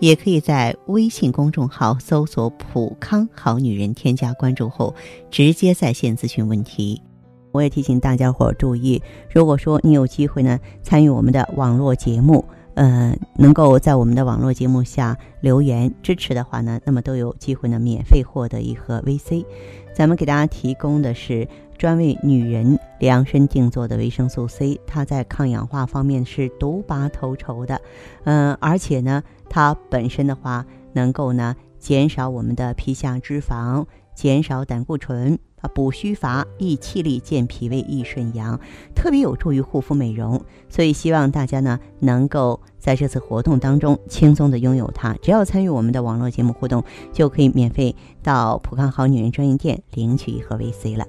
也可以在微信公众号搜索“普康好女人”，添加关注后直接在线咨询问题。我也提醒大家伙注意，如果说你有机会呢参与我们的网络节目，呃，能够在我们的网络节目下留言支持的话呢，那么都有机会呢免费获得一盒 VC。咱们给大家提供的是专为女人量身定做的维生素 C，它在抗氧化方面是独拔头筹的，嗯、而且呢，它本身的话能够呢减少我们的皮下脂肪，减少胆固醇。啊，补虚乏、益气力、健脾胃、益肾阳，特别有助于护肤美容。所以希望大家呢能够在这次活动当中轻松的拥有它。只要参与我们的网络节目互动，就可以免费到普康好女人专营店领取一盒 VC 了。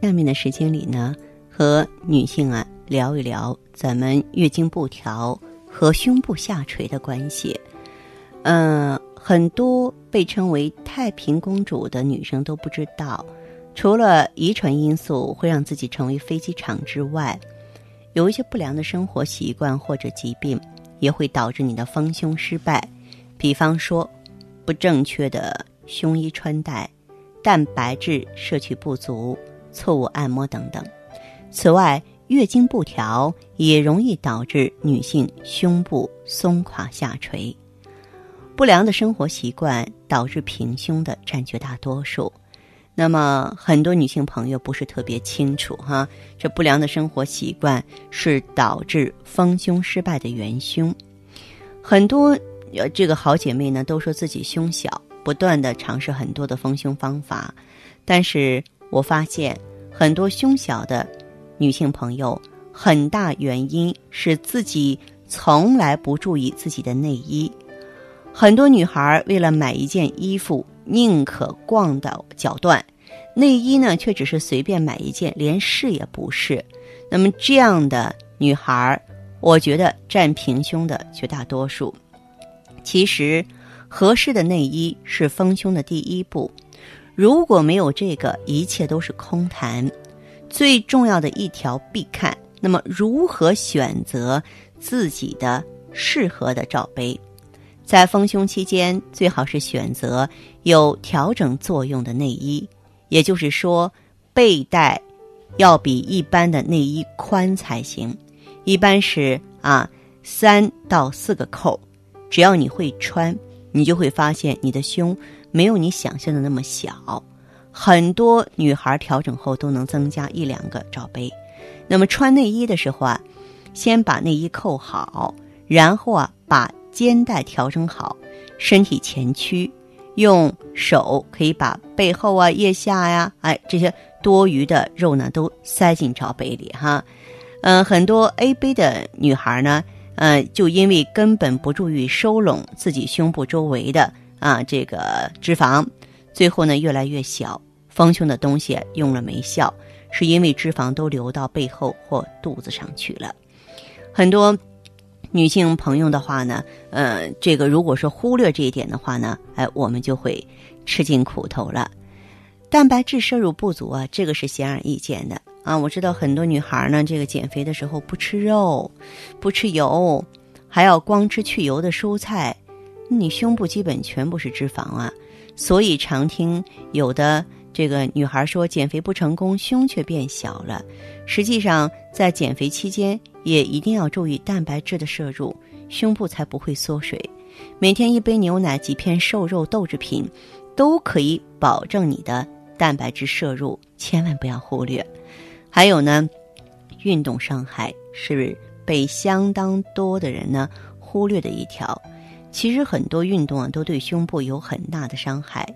下面的时间里呢，和女性啊聊一聊咱们月经不调和胸部下垂的关系。嗯、很多被称为太平公主的女生都不知道。除了遗传因素会让自己成为飞机场之外，有一些不良的生活习惯或者疾病也会导致你的丰胸失败。比方说，不正确的胸衣穿戴、蛋白质摄取不足、错误按摩等等。此外，月经不调也容易导致女性胸部松垮下垂。不良的生活习惯导致平胸的占绝大多数。那么，很多女性朋友不是特别清楚哈，这不良的生活习惯是导致丰胸失败的元凶。很多呃，这个好姐妹呢都说自己胸小，不断的尝试很多的丰胸方法，但是我发现很多胸小的女性朋友，很大原因是自己从来不注意自己的内衣。很多女孩为了买一件衣服，宁可逛到脚断，内衣呢却只是随便买一件，连试也不试。那么这样的女孩，我觉得占平胸的绝大多数。其实，合适的内衣是丰胸的第一步。如果没有这个，一切都是空谈。最重要的一条必看。那么，如何选择自己的适合的罩杯？在丰胸期间，最好是选择有调整作用的内衣，也就是说，背带要比一般的内衣宽才行。一般是啊三到四个扣，只要你会穿，你就会发现你的胸没有你想象的那么小。很多女孩调整后都能增加一两个罩杯。那么穿内衣的时候啊，先把内衣扣好，然后啊把肩带调整好，身体前屈，用手可以把背后啊、腋下呀、哎这些多余的肉呢都塞进罩杯里哈。嗯、很多 A 杯的女孩呢，呃，就因为根本不注意收拢自己胸部周围的啊这个脂肪，最后呢越来越小，丰胸的东西用了没效，是因为脂肪都流到背后或肚子上去了。很多女性朋友的话呢，呃，这个如果说忽略这一点的话呢，哎，我们就会吃尽苦头了。蛋白质摄入不足啊，这个是显而易见的啊。我知道很多女孩呢，这个减肥的时候不吃肉，不吃油，还要光吃去油的蔬菜，你胸部基本全部是脂肪啊。所以常听有的这个女孩说减肥不成功，胸却变小了。实际上，在减肥期间也一定要注意蛋白质的摄入，胸部才不会缩水。每天一杯牛奶、几片瘦肉豆制品，都可以保证你的蛋白质摄入，千万不要忽略。还有呢，运动伤害是被相当多的人呢忽略的一条。其实很多运动啊都对胸部有很大的伤害。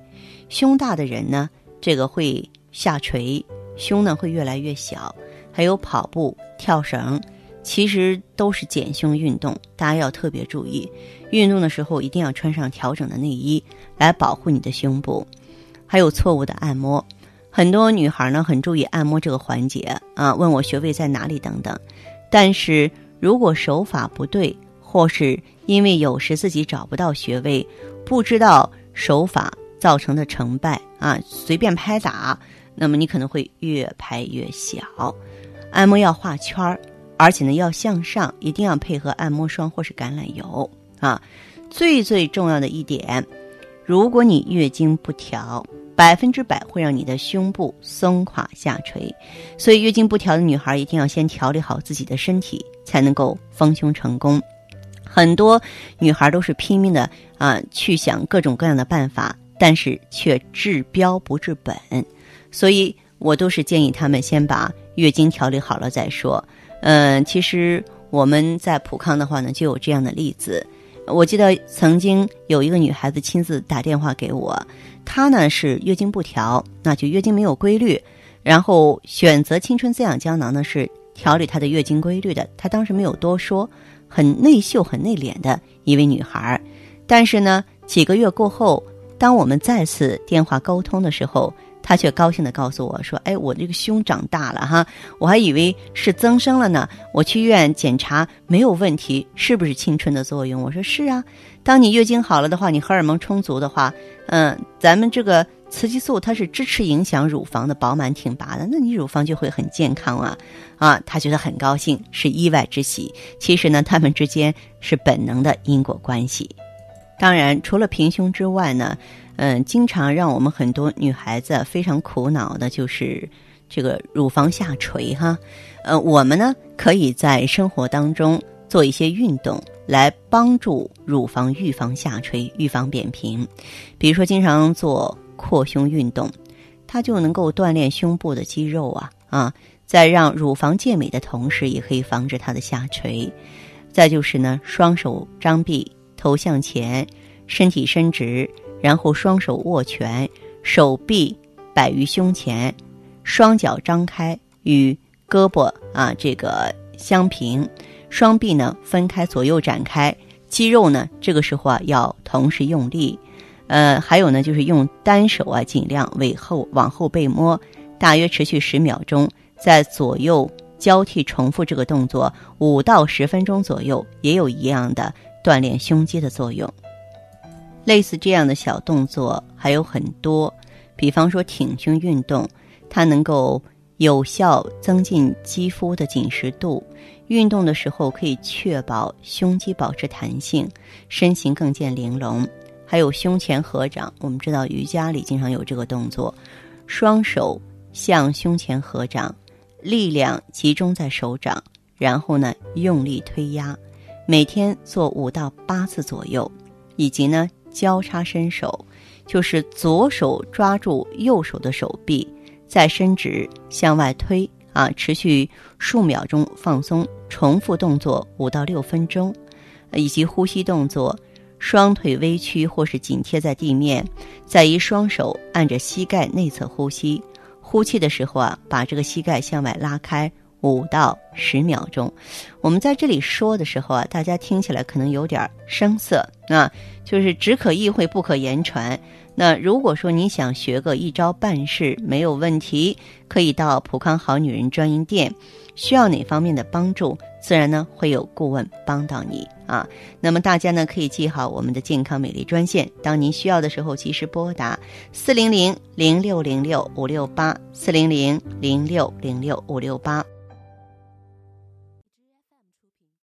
胸大的人呢，这个会下垂，胸呢会越来越小。还有跑步、跳绳，其实都是减胸运动，大家要特别注意。运动的时候一定要穿上调整的内衣来保护你的胸部。还有错误的按摩，很多女孩呢很注意按摩这个环节啊，问我穴位在哪里等等。但是如果手法不对，或是因为有时自己找不到穴位，不知道手法造成的成败啊，随便拍打，那么你可能会越拍越小。按摩要画圈儿，而且呢要向上，一定要配合按摩霜或是橄榄油啊。最最重要的一点，如果你月经不调，百分之百会让你的胸部松垮下垂。所以月经不调的女孩一定要先调理好自己的身体，才能够丰胸成功。很多女孩都是拼命的啊，去想各种各样的办法，但是却治标不治本。所以我都是建议她们先把月经调理好了再说。嗯，其实我们在普康的话呢，就有这样的例子。我记得曾经有一个女孩子亲自打电话给我，她呢是月经不调，那就月经没有规律，然后选择青春滋养胶囊呢是调理她的月经规律的。她当时没有多说，很内秀、很内敛的一位女孩。但是呢，几个月过后，当我们再次电话沟通的时候，他却高兴地告诉我说：“哎，我这个胸长大了哈，我还以为是增生了呢。我去医院检查没有问题，是不是青春的作用？”我说：“是啊，当你月经好了的话，你荷尔蒙充足的话，嗯，咱们这个雌激素它是支持影响乳房的饱满挺拔的，那你乳房就会很健康啊啊！”他觉得很高兴，是意外之喜。其实呢，他们之间是本能的因果关系。当然，除了平胸之外呢。嗯，经常让我们很多女孩子非常苦恼的就是这个乳房下垂哈。呃，我们呢可以在生活当中做一些运动来帮助乳房预防下垂、预防扁平。比如说，经常做扩胸运动，它就能够锻炼胸部的肌肉啊啊，在让乳房健美的同时，也可以防止它的下垂。再就是呢，双手张臂，头向前，身体伸直。然后双手握拳，手臂摆于胸前，双脚张开，与胳膊啊这个相平，双臂呢分开左右展开，肌肉呢这个时候啊要同时用力，呃还有呢就是用单手啊尽量尾后往后背摸，大约持续十秒钟，在左右交替重复这个动作五到十分钟左右，也有一样的锻炼胸肌的作用。类似这样的小动作还有很多，比方说挺胸运动，它能够有效增进肌肤的紧实度。运动的时候可以确保胸肌保持弹性，身形更见玲珑。还有胸前合掌，我们知道瑜伽里经常有这个动作，双手向胸前合掌，力量集中在手掌，然后呢用力推压，每天做五到八次左右，以及呢。交叉伸手，就是左手抓住右手的手臂，再伸直向外推啊，持续数秒钟放松，重复动作五到六分钟，以及呼吸动作，双腿微曲或是紧贴在地面，再以双手按着膝盖内侧呼吸，呼气的时候啊，把这个膝盖向外拉开。五到十秒钟，我们在这里说的时候啊，大家听起来可能有点生涩啊，就是只可意会不可言传。那如果说你想学个一招半式没有问题，可以到普康好女人专营店。需要哪方面的帮助，自然呢会有顾问帮到你啊。那么大家呢可以记好我们的健康美丽专线，当您需要的时候及时拨打四零零零六零六五六八四零零零六零六五六八。